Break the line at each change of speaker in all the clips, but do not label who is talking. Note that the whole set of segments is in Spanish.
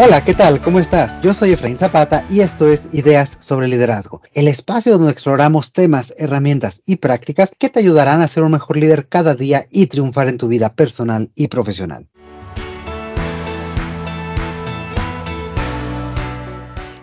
Hola, ¿qué tal? ¿Cómo estás? Yo soy Efraín Zapata y esto es Ideas sobre Liderazgo, el espacio donde exploramos temas, herramientas y prácticas que te ayudarán a ser un mejor líder cada día y triunfar en tu vida personal y profesional.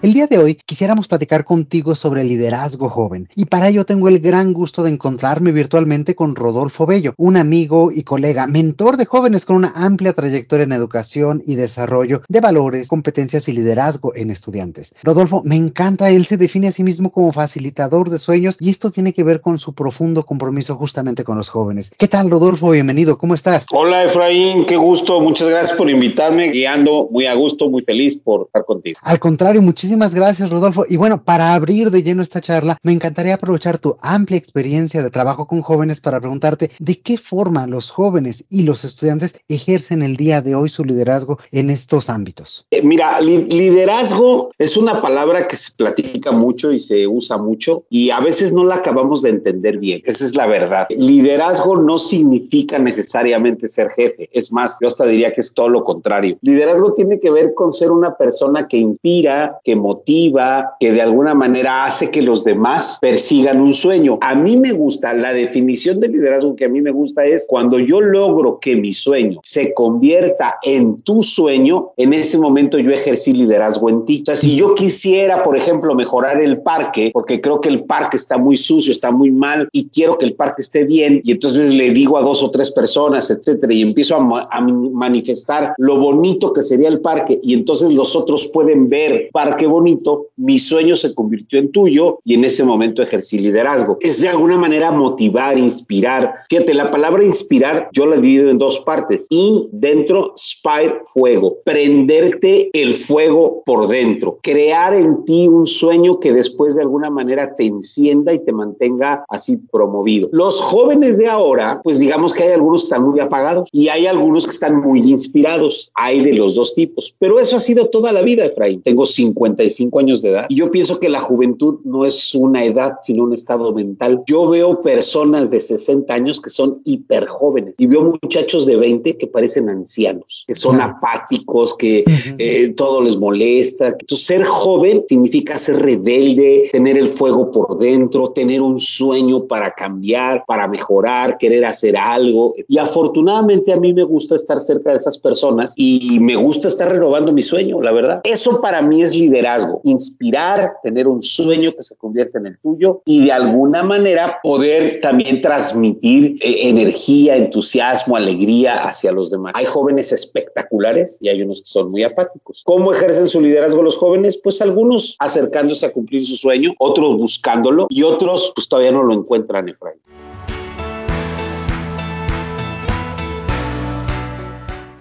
El día de hoy quisiéramos platicar contigo sobre el liderazgo joven y para ello tengo el gran gusto de encontrarme virtualmente con Rodolfo Bello, un amigo y colega, mentor de jóvenes con una amplia trayectoria en educación y desarrollo de valores, competencias y liderazgo en estudiantes. Rodolfo, me encanta, él se define a sí mismo como facilitador de sueños y esto tiene que ver con su profundo compromiso justamente con los jóvenes. ¿Qué tal, Rodolfo? Bienvenido, ¿cómo estás?
Hola, Efraín, qué gusto, muchas gracias por invitarme, guiando, muy a gusto, muy feliz por estar contigo.
Al contrario, muchísimas Muchísimas gracias, Rodolfo. Y bueno, para abrir de lleno esta charla, me encantaría aprovechar tu amplia experiencia de trabajo con jóvenes para preguntarte de qué forma los jóvenes y los estudiantes ejercen el día de hoy su liderazgo en estos ámbitos.
Eh, mira, liderazgo es una palabra que se platica mucho y se usa mucho y a veces no la acabamos de entender bien. Esa es la verdad. Liderazgo no significa necesariamente ser jefe. Es más, yo hasta diría que es todo lo contrario. Liderazgo tiene que ver con ser una persona que inspira, que motiva, que de alguna manera hace que los demás persigan un sueño. A mí me gusta, la definición de liderazgo que a mí me gusta es cuando yo logro que mi sueño se convierta en tu sueño, en ese momento yo ejercí liderazgo en ti. O sea, si yo quisiera, por ejemplo, mejorar el parque, porque creo que el parque está muy sucio, está muy mal y quiero que el parque esté bien, y entonces le digo a dos o tres personas, etcétera, y empiezo a, a manifestar lo bonito que sería el parque, y entonces los otros pueden ver parque bonito, mi sueño se convirtió en tuyo y en ese momento ejercí liderazgo. Es de alguna manera motivar, inspirar. Fíjate, la palabra inspirar yo la divido en dos partes. In, dentro, spire, fuego. Prenderte el fuego por dentro. Crear en ti un sueño que después de alguna manera te encienda y te mantenga así promovido. Los jóvenes de ahora, pues digamos que hay algunos que están muy apagados y hay algunos que están muy inspirados. Hay de los dos tipos. Pero eso ha sido toda la vida, Efraín. Tengo 50 años de edad. Y yo pienso que la juventud no es una edad, sino un estado mental. Yo veo personas de 60 años que son hiper jóvenes y veo muchachos de 20 que parecen ancianos, que son apáticos, que eh, todo les molesta. Entonces, ser joven significa ser rebelde, tener el fuego por dentro, tener un sueño para cambiar, para mejorar, querer hacer algo. Y afortunadamente a mí me gusta estar cerca de esas personas y me gusta estar renovando mi sueño, la verdad. Eso para mí es liderazgo inspirar, tener un sueño que se convierta en el tuyo y de alguna manera poder también transmitir eh, energía, entusiasmo, alegría hacia los demás. Hay jóvenes espectaculares y hay unos que son muy apáticos. ¿Cómo ejercen su liderazgo los jóvenes? Pues algunos acercándose a cumplir su sueño, otros buscándolo y otros pues todavía no lo encuentran, Efraín.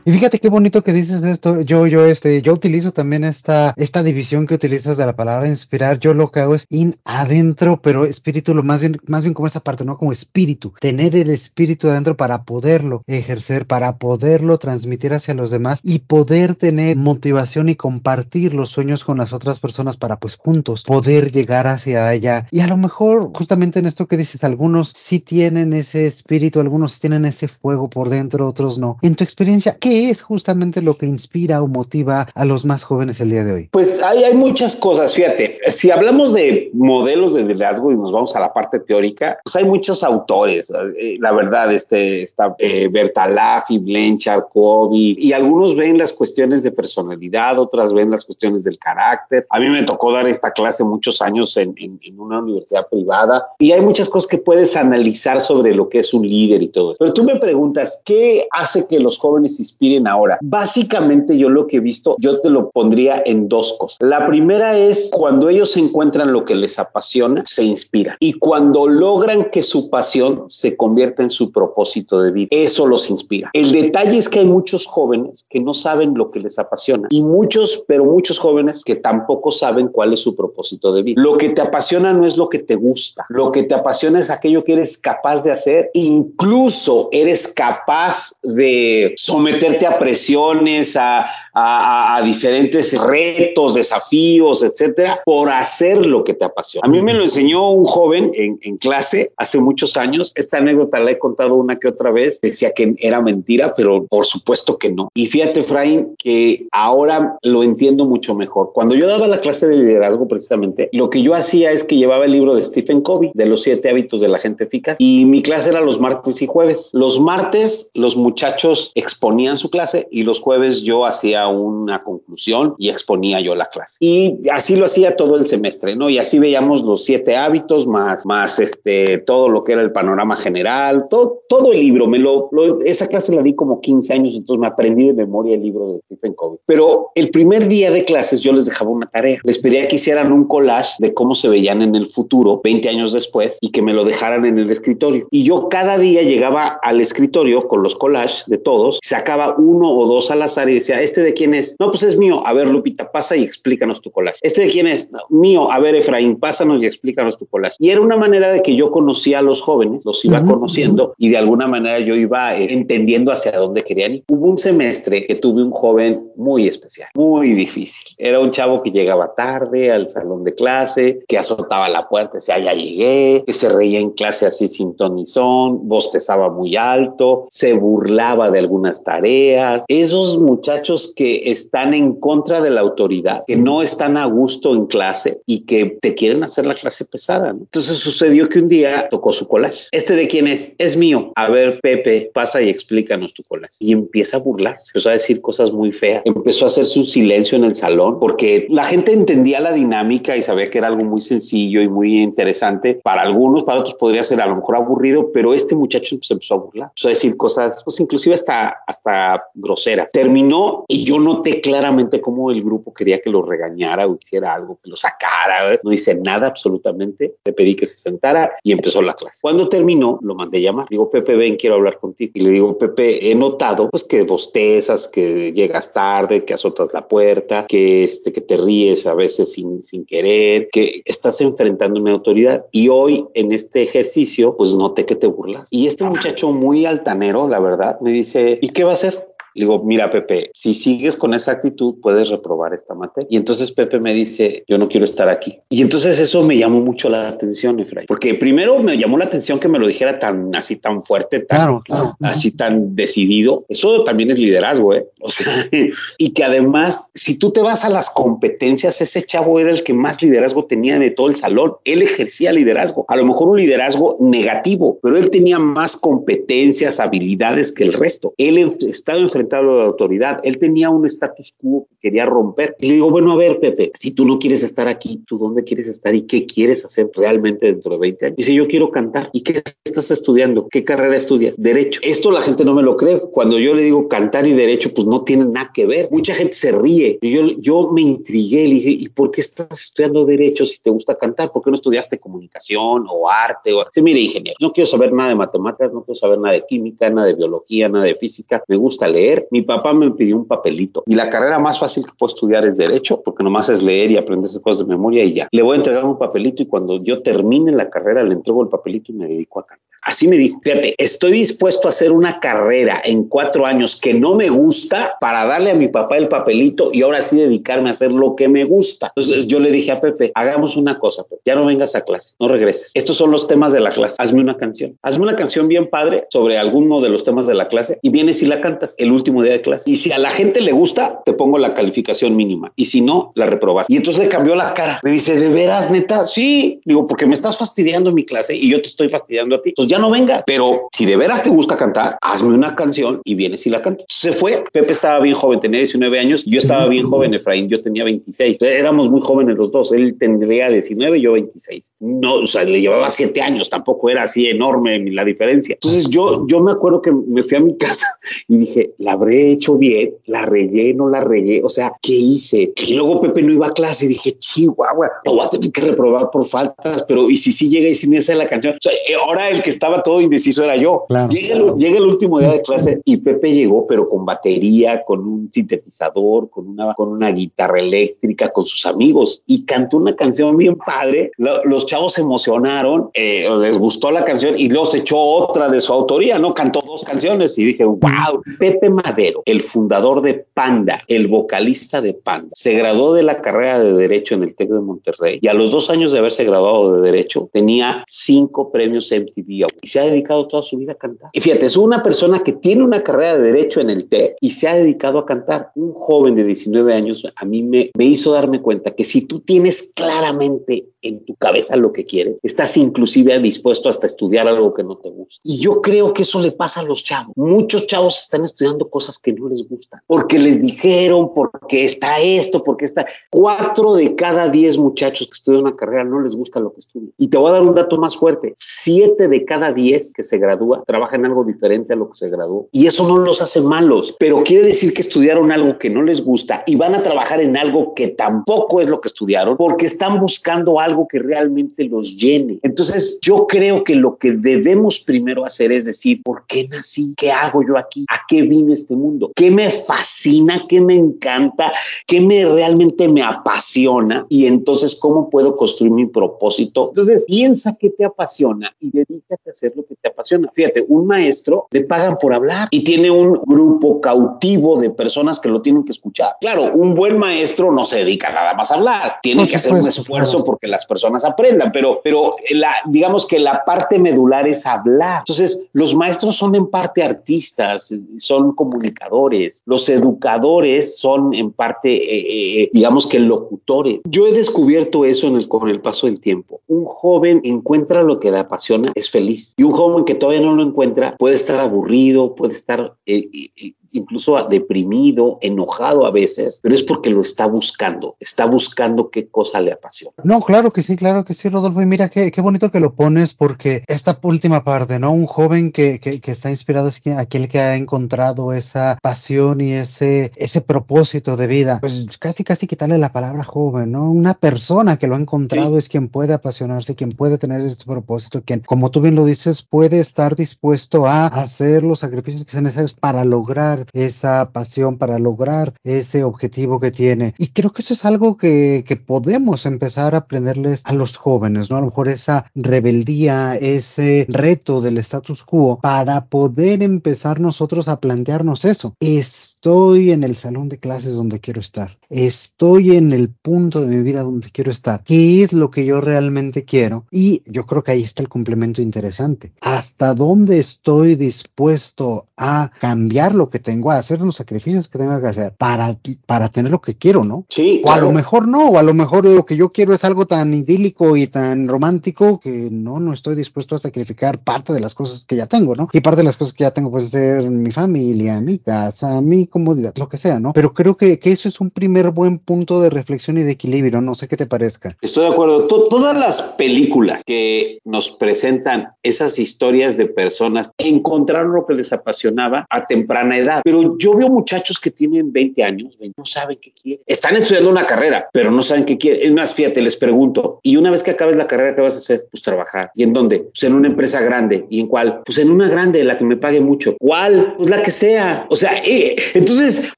Y fíjate qué bonito que dices esto. Yo, yo, este, yo utilizo también esta, esta división que utilizas de la palabra inspirar. Yo lo que hago es in adentro, pero espíritu, lo más bien, más bien como esta parte, ¿no? Como espíritu. Tener el espíritu adentro para poderlo ejercer, para poderlo transmitir hacia los demás y poder tener motivación y compartir los sueños con las otras personas para pues juntos poder llegar hacia allá. Y a lo mejor, justamente en esto que dices, algunos sí tienen ese espíritu, algunos tienen ese fuego por dentro, otros no. En tu experiencia, ¿qué es justamente lo que inspira o motiva a los más jóvenes el día de hoy?
Pues hay, hay muchas cosas, fíjate, si hablamos de modelos de liderazgo y nos vamos a la parte teórica, pues hay muchos autores, eh, la verdad, este, está eh, Bertalaffi, Blanchard, Covey, y algunos ven las cuestiones de personalidad, otras ven las cuestiones del carácter. A mí me tocó dar esta clase muchos años en, en, en una universidad privada y hay muchas cosas que puedes analizar sobre lo que es un líder y todo eso. Pero tú me preguntas, ¿qué hace que los jóvenes inspiren? Ahora. Básicamente yo lo que he visto, yo te lo pondría en dos cosas. La primera es cuando ellos encuentran lo que les apasiona, se inspira. Y cuando logran que su pasión se convierta en su propósito de vida, eso los inspira. El detalle es que hay muchos jóvenes que no saben lo que les apasiona y muchos, pero muchos jóvenes que tampoco saben cuál es su propósito de vida. Lo que te apasiona no es lo que te gusta, lo que te apasiona es aquello que eres capaz de hacer, incluso eres capaz de someter a presiones, a, a, diferentes retos, desafíos, etcétera, por hacer lo que te apasiona. A mí me lo enseñó un joven en, en clase hace muchos años. Esta anécdota la he contado una que otra vez. Decía que era mentira, pero por supuesto que no. Y fíjate, Efraín, que ahora lo entiendo mucho mejor. Cuando yo daba la clase de liderazgo, precisamente, lo que yo hacía es que llevaba el libro de Stephen Covey, de los siete hábitos de la gente eficaz, y mi clase era los martes y jueves. Los martes, los muchachos exponían su clase y los jueves yo hacía una conclusión y exponía yo la clase. Y así lo hacía todo el semestre, ¿no? Y así veíamos los siete hábitos más, más este, todo lo que era el panorama general, todo, todo el libro. Me lo, esa clase la di como 15 años, entonces me aprendí de memoria el libro de Stephen Covey. Pero el primer día de clases yo les dejaba una tarea. Les pedía que hicieran un collage de cómo se veían en el futuro, 20 años después, y que me lo dejaran en el escritorio. Y yo cada día llegaba al escritorio con los collages de todos, sacaba uno o dos al azar y decía, ¿este de quién es? No, pues es mío. A ver, Lupita, pasa y explícanos tu collage. ¿Este de quién es? mío. A ver, Efraín, pásanos y explícanos tu collage. Y era una manera de que yo conocía a los jóvenes, los iba conociendo y de alguna manera yo iba eh, entendiendo hacia dónde querían ir. Hubo un semestre que tuve un joven muy especial, muy difícil. Era un chavo que llegaba tarde al salón de clase, que azotaba la puerta, decía, ya llegué, que se reía en clase así sin tonizón, bostezaba muy alto, se burlaba de algunas tareas. Esos muchachos que están en contra de la autoridad, que no están a gusto en clase y que te quieren hacer la clase pesada. Entonces sucedió que un día tocó su collage. ¿Este de quién es? Es mío. A ver, Pepe, pasa y explícanos tu collage. Y empieza a burlarse, empezó a decir cosas muy feas, empezó a hacerse un silencio en el salón porque la gente entendía la dinámica y sabía que era algo muy sencillo y muy interesante. Para algunos, para otros podría ser a lo mejor aburrido, pero este muchacho se empezó a burlar, empezó a decir cosas, pues inclusive hasta, hasta groseras. Terminó y yo noté claramente cómo el grupo quería que lo regañara o hiciera algo, que lo sacara. No hice nada absolutamente. Le pedí que se sentara y empezó la clase. Cuando terminó, lo mandé llamar. Digo, Pepe, ven, quiero hablar contigo. Y le digo, Pepe, he notado pues que bostezas, que llegas tarde, que azotas la puerta, que, este, que te ríes a veces sin, sin querer, que estás enfrentando una autoridad. Y hoy en este ejercicio, pues noté que te burlas. Y este muchacho muy altanero, la verdad, me dice, ¿y qué va a hacer? Le digo, mira, Pepe, si sigues con esa actitud, puedes reprobar esta materia. Y entonces Pepe me dice, yo no quiero estar aquí. Y entonces eso me llamó mucho la atención, Efraín, porque primero me llamó la atención que me lo dijera tan así, tan fuerte, tan, así, tan decidido. Eso también es liderazgo, ¿eh? O sea, y que además, si tú te vas a las competencias, ese chavo era el que más liderazgo tenía de todo el salón. Él ejercía liderazgo, a lo mejor un liderazgo negativo, pero él tenía más competencias, habilidades que el resto. Él estaba enfrentando a la autoridad. Él tenía un status quo que quería romper. Y le digo, bueno, a ver, Pepe, si tú no quieres estar aquí, ¿tú dónde quieres estar y qué quieres hacer realmente dentro de 20 años? Dice, yo quiero cantar. ¿Y qué estás estudiando? ¿Qué carrera estudias? Derecho. Esto la gente no me lo cree. Cuando yo le digo cantar y derecho, pues no tienen nada que ver. Mucha gente se ríe. Yo, yo me intrigué. Le dije, ¿y por qué estás estudiando derecho si te gusta cantar? ¿Por qué no estudiaste comunicación o arte? O... Sí, mire, ingeniero, no quiero saber nada de matemáticas, no quiero saber nada de química, nada de biología, nada de física. Me gusta leer mi papá me pidió un papelito y la carrera más fácil que puedo estudiar es derecho, porque nomás es leer y aprender esas cosas de memoria y ya. Le voy a entregar un papelito y cuando yo termine la carrera le entrego el papelito y me dedico a cantar. Así me dijo, fíjate, estoy dispuesto a hacer una carrera en cuatro años que no me gusta para darle a mi papá el papelito y ahora sí dedicarme a hacer lo que me gusta. Entonces yo le dije a Pepe, hagamos una cosa, Pepe, ya no vengas a clase, no regreses. Estos son los temas de la clase. Hazme una canción. Hazme una canción bien padre sobre alguno de los temas de la clase y vienes y la cantas el último día de clase. Y si a la gente le gusta, te pongo la calificación mínima. Y si no, la reprobas. Y entonces le cambió la cara. Me dice, ¿de veras, neta? Sí. Digo, porque me estás fastidiando mi clase y yo te estoy fastidiando a ti. Entonces ya no venga. Pero si de veras te gusta cantar, hazme una canción y vienes y la cantas. Se fue. Pepe estaba bien joven, tenía 19 años. Yo estaba bien joven, Efraín. Yo tenía 26. Éramos muy jóvenes los dos. Él tendría 19, yo 26. No, o sea, le llevaba 7 años. Tampoco era así enorme la diferencia. Entonces yo, yo me acuerdo que me fui a mi casa y dije, la habré hecho bien, la relleno, la rellé. O sea, ¿qué hice? Y luego Pepe no iba a clase y dije, chihuahua, lo voy a tener que reprobar por faltas. Pero, ¿y si sí llega y si me hace la canción? O sea, ahora el que está estaba todo indeciso era yo. llega, el, último día de clase y Pepe llegó, pero con batería, con un sintetizador, con una, con una guitarra eléctrica, con sus amigos y cantó una canción bien padre. los chavos se emocionaron, eh, les gustó la canción y luego se echó otra de su autoría, ¿no? Cantó dos canciones y dije, wow, Pepe Madero, el fundador de Panda, el vocalista de Panda, se graduó de la carrera de Derecho en el TEC de Monterrey y a los dos años de haberse graduado de Derecho tenía cinco premios MTV y se ha dedicado toda su vida a cantar. Y fíjate, es una persona que tiene una carrera de Derecho en el TEC y se ha dedicado a cantar. Un joven de 19 años a mí me, me hizo darme cuenta que si tú tienes claramente en tu cabeza lo que quieres, estás inclusive dispuesto hasta estudiar algo que no te gusta. Y yo creo que eso le pasa a los chavos. Muchos chavos están estudiando cosas que no les gustan, porque les dijeron, porque está esto, porque está... Cuatro de cada diez muchachos que estudian una carrera no les gusta lo que estudian. Y te voy a dar un dato más fuerte. Siete de cada diez que se gradúa trabajan algo diferente a lo que se graduó. Y eso no los hace malos, pero quiere decir que estudiaron algo que no les gusta y van a trabajar en algo que tampoco es lo que estudiaron porque están buscando algo que realmente los llene. Entonces, yo creo que lo que debemos primero hacer es decir, ¿por qué nací? ¿Qué hago yo aquí? ¿A qué vine este mundo? ¿Qué me fascina? ¿Qué me encanta? ¿Qué me realmente me apasiona? Y entonces, ¿cómo puedo construir mi propósito? Entonces, piensa qué te apasiona y dedícate a hacer lo que te apasiona. Fíjate, un maestro le pagan por hablar y tiene un grupo cautivo de personas que lo tienen que escuchar. Claro, un buen maestro no se dedica nada más a hablar, tiene que hacer un esfuerzo porque las personas aprendan, pero, pero la, digamos que la parte medular es hablar. Entonces, los maestros son en parte artistas, son comunicadores, los educadores son en parte, eh, eh, digamos que locutores. Yo he descubierto eso en el, con el paso del tiempo. Un joven encuentra lo que le apasiona, es feliz. Y un joven que todavía no lo encuentra puede estar aburrido, puede estar eh, incluso deprimido, enojado a veces, pero es porque lo está buscando, está buscando qué cosa le apasiona.
No, claro que sí, claro que sí, Rodolfo, y mira qué, qué bonito que lo pones porque esta última parte, ¿no? Un joven que, que, que está inspirado es aquel que ha encontrado esa pasión y ese, ese propósito de vida, pues casi, casi quitarle la palabra joven, ¿no? Una persona que lo ha encontrado es quien puede apasionarse, quien puede tener ese propósito, quien, como tú bien lo dices, puede estar dispuesto a hacer los sacrificios que sean necesarios para lograr esa pasión, para lograr ese objetivo que tiene. Y creo que eso es algo que, que podemos empezar a aprenderles a los jóvenes, ¿no? A lo mejor esa rebeldía, ese reto del status quo para poder empezar nosotros a plantearnos eso. Estoy en el salón de clases donde quiero estar. Estoy en el punto de mi vida donde quiero estar. ¿Qué es lo que yo realmente quiero? Y yo creo que ahí está el complemento interesante. ¿Hasta dónde estoy dispuesto a cambiar lo que tengo? a hacer los sacrificios que tengo que hacer para, para tener lo que quiero, ¿no?
Sí.
O a lo mejor no, o a lo mejor lo que yo quiero es algo tan idílico y tan romántico que no, no estoy dispuesto a sacrificar parte de las cosas que ya tengo, ¿no? Y parte de las cosas que ya tengo puede ser mi familia, mi casa, mi comodidad, lo que sea, ¿no? Pero creo que, que eso es un primer buen punto de reflexión y de equilibrio, no sé qué te parezca.
Estoy de acuerdo. todas las películas que nos presentan esas historias de personas encontraron lo que les apasionaba a temprana edad pero yo veo muchachos que tienen 20 años, no saben qué quieren. Están estudiando una carrera, pero no saben qué quieren. Es más, fíjate, les pregunto, y una vez que acabes la carrera, ¿qué vas a hacer? Pues trabajar. ¿Y en dónde? Pues en una empresa grande. ¿Y en cuál? Pues en una grande, la que me pague mucho. ¿Cuál? Pues la que sea. O sea, eh, entonces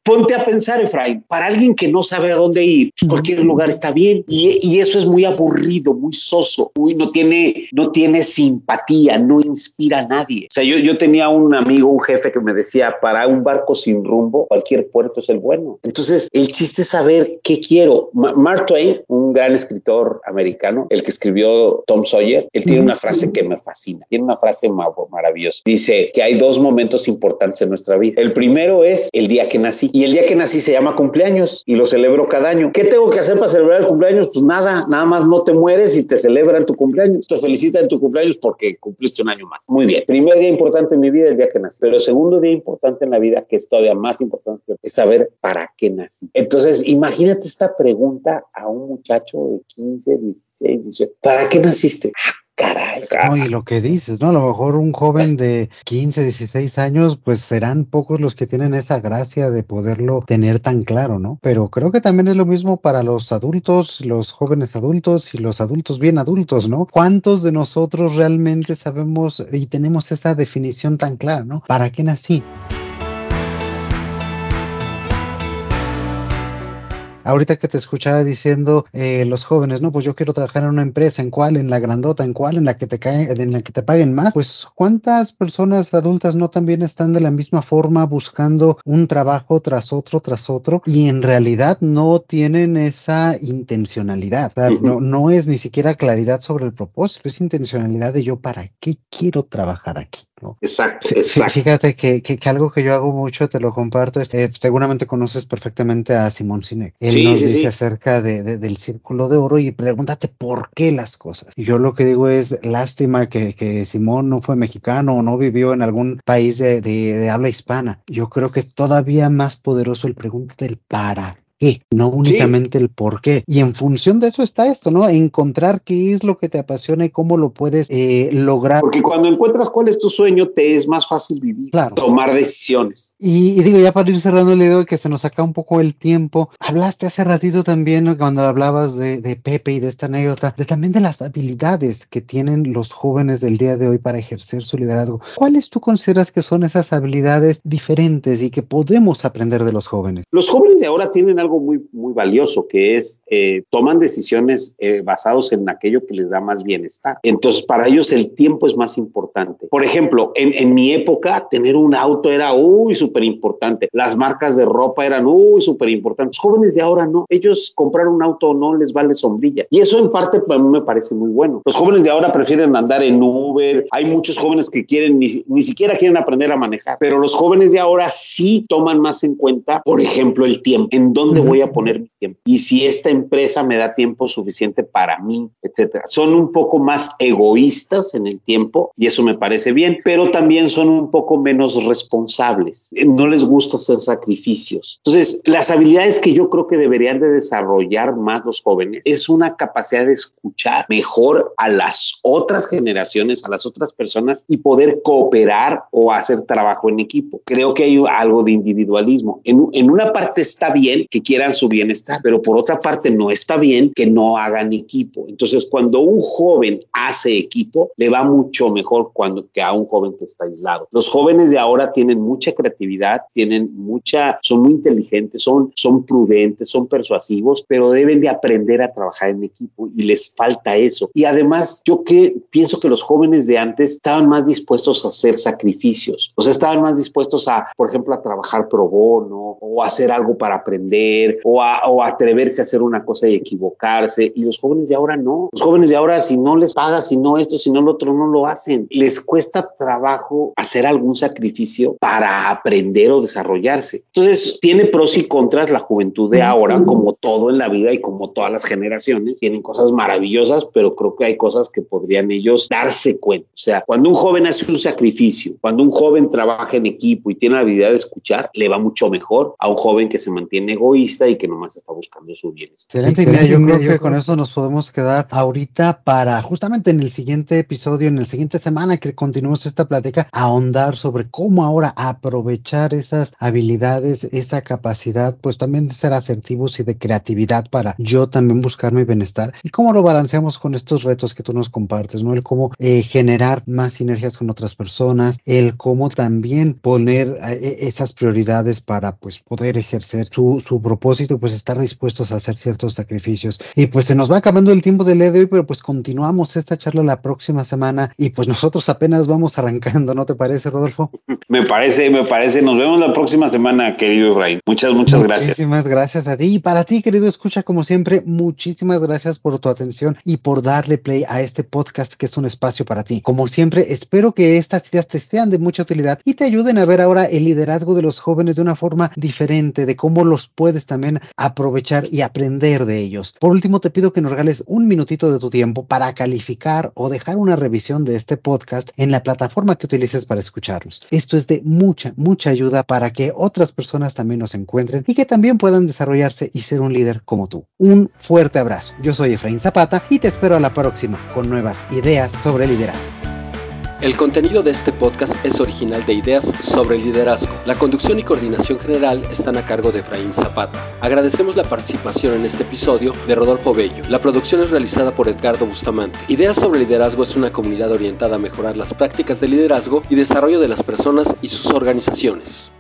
ponte a pensar, Efraín, para alguien que no sabe a dónde ir, cualquier lugar está bien. Y, y eso es muy aburrido, muy soso, muy, no tiene, no tiene simpatía, no inspira a nadie. O sea, yo, yo tenía un amigo, un jefe que me decía, para un bar sin rumbo, cualquier puerto es el bueno. Entonces, el chiste es saber qué quiero. Mark Twain, un gran escritor americano, el que escribió Tom Sawyer, él tiene una frase que me fascina, tiene una frase maravillosa. Dice que hay dos momentos importantes en nuestra vida. El primero es el día que nací y el día que nací se llama cumpleaños y lo celebro cada año. ¿Qué tengo que hacer para celebrar el cumpleaños? Pues nada, nada más no te mueres y te celebran tu cumpleaños. Te felicitan en tu cumpleaños porque cumpliste un año más. Muy bien. Primer día importante en mi vida, el día que nací. Pero segundo día importante en la vida que es todavía más importante, es saber para qué nací. Entonces, imagínate esta pregunta a un muchacho de 15, 16, 18, ¿para qué naciste? Ah, caray,
No, y lo que dices, ¿no? A lo mejor un joven de 15, 16 años, pues serán pocos los que tienen esa gracia de poderlo tener tan claro, ¿no? Pero creo que también es lo mismo para los adultos, los jóvenes adultos y los adultos bien adultos, ¿no? ¿Cuántos de nosotros realmente sabemos y tenemos esa definición tan clara, ¿no? ¿Para qué nací? Ahorita que te escuchaba diciendo eh, los jóvenes, no, pues yo quiero trabajar en una empresa, ¿en cuál? En la grandota, ¿en cuál? En la que te cae, en la que te paguen más. Pues cuántas personas adultas no también están de la misma forma buscando un trabajo tras otro, tras otro y en realidad no tienen esa intencionalidad. no, no es ni siquiera claridad sobre el propósito, es intencionalidad de yo para qué quiero trabajar aquí.
Exacto, exacto.
Fíjate que, que, algo que yo hago mucho, te lo comparto, eh, seguramente conoces perfectamente a Simón Sinek. Él nos dice acerca de, del círculo de oro y pregúntate por qué las cosas. Y yo lo que digo es, lástima que, que Simón no fue mexicano o no vivió en algún país de, de habla hispana. Yo creo que todavía más poderoso el pregunta del para qué, no únicamente el por qué. Y en función de eso está esto, ¿no? Encontrar qué es lo que te apasiona y cómo lo puedes eh, lograr.
Porque cuando encuentras cuál es tu sueño, te es más fácil vivir, claro. tomar decisiones.
Y, digo, ya para ir cerrando el video, que se nos saca un poco el tiempo, hablaste hace ratito también, cuando hablabas de, de Pepe y de esta anécdota, de también de las habilidades que tienen los jóvenes del día de hoy para ejercer su liderazgo. ¿Cuáles tú consideras que son esas habilidades diferentes y que podemos aprender de los jóvenes?
Los jóvenes de ahora tienen algo muy, muy valioso, que es eh, toman decisiones eh, basados en aquello que les da más bienestar. Entonces, para ellos el tiempo es más importante. Por ejemplo, en, en mi época, tener un auto era, uy, súper importante. Las marcas de ropa eran, uy, súper importantes. Jóvenes de ahora no. Ellos comprar un auto no les vale sombrilla. Y eso en parte a mí me parece muy bueno. Los jóvenes de ahora prefieren andar en Uber. Hay muchos jóvenes que quieren, ni, ni siquiera quieren aprender a manejar. Pero los jóvenes de ahora sí toman más en cuenta, por ejemplo, el tiempo. ¿En dónde voy a poner mi tiempo y si esta empresa me da tiempo suficiente para mí, etcétera. Son un poco más egoístas en el tiempo y eso me parece bien, pero también son un poco menos responsables. No les gusta hacer sacrificios. Entonces, las habilidades que yo creo que deberían de desarrollar más los jóvenes es una capacidad de escuchar mejor a las otras generaciones, a las otras personas y poder cooperar o hacer trabajo en equipo. Creo que hay algo de individualismo. En, en una parte está bien que quieran su bienestar, pero por otra parte no está bien que no hagan equipo. Entonces, cuando un joven hace equipo, le va mucho mejor cuando que a un joven que está aislado. Los jóvenes de ahora tienen mucha creatividad, tienen mucha, son muy inteligentes, son, son prudentes, son persuasivos, pero deben de aprender a trabajar en equipo y les falta eso. Y además, yo que pienso que los jóvenes de antes estaban más dispuestos a hacer sacrificios, o sea, estaban más dispuestos a, por ejemplo, a trabajar pro bono o hacer algo para aprender o, a, o atreverse a hacer una cosa y equivocarse. Y los jóvenes de ahora no. Los jóvenes de ahora, si no les pagas, si no esto, si no lo otro, no lo hacen. Les cuesta trabajo hacer algún sacrificio para aprender o desarrollarse. Entonces, tiene pros y contras la juventud de ahora, como todo en la vida y como todas las generaciones. Tienen cosas maravillosas, pero creo que hay cosas que podrían ellos darse cuenta. O sea, cuando un joven hace un sacrificio, cuando un joven trabaja en equipo y tiene la habilidad de escuchar, le va mucho mejor a un joven que se mantiene egoísta y que nomás está buscando su bienestar.
Excelente, mira, yo creo que con eso nos podemos quedar ahorita para justamente en el siguiente episodio, en la siguiente semana que continuemos esta plática, ahondar sobre cómo ahora aprovechar esas habilidades, esa capacidad, pues también de ser asertivos y de creatividad para yo también buscar mi bienestar y cómo lo balanceamos con estos retos que tú nos compartes, ¿no? El cómo eh, generar más sinergias con otras personas, el cómo también poner eh, esas prioridades para pues poder ejercer su, su propósito, pues estar dispuestos a hacer ciertos sacrificios. Y pues se nos va acabando el tiempo del día de hoy, pero pues continuamos esta charla la próxima semana y pues nosotros apenas vamos arrancando, ¿no te parece, Rodolfo?
Me parece, me parece. Nos vemos la próxima semana, querido Ray. Muchas, muchas gracias.
Muchísimas gracias a ti y para ti, querido escucha, como siempre, muchísimas gracias por tu atención y por darle play a este podcast que es un espacio para ti. Como siempre, espero que estas ideas te sean de mucha utilidad y te ayuden a ver ahora el liderazgo de los jóvenes de una forma diferente, de cómo los puedes también aprovechar aprovechar y aprender de ellos. Por último, te pido que nos regales un minutito de tu tiempo para calificar o dejar una revisión de este podcast en la plataforma que utilices para escucharnos. Esto es de mucha, mucha ayuda para que otras personas también nos encuentren y que también puedan desarrollarse y ser un líder como tú. Un fuerte abrazo. Yo soy Efraín Zapata y te espero a la próxima con nuevas ideas sobre liderazgo.
El contenido de este podcast es original de Ideas sobre Liderazgo. La conducción y coordinación general están a cargo de Efraín Zapata. Agradecemos la participación en este episodio de Rodolfo Bello. La producción es realizada por Edgardo Bustamante. Ideas sobre Liderazgo es una comunidad orientada a mejorar las prácticas de liderazgo y desarrollo de las personas y sus organizaciones.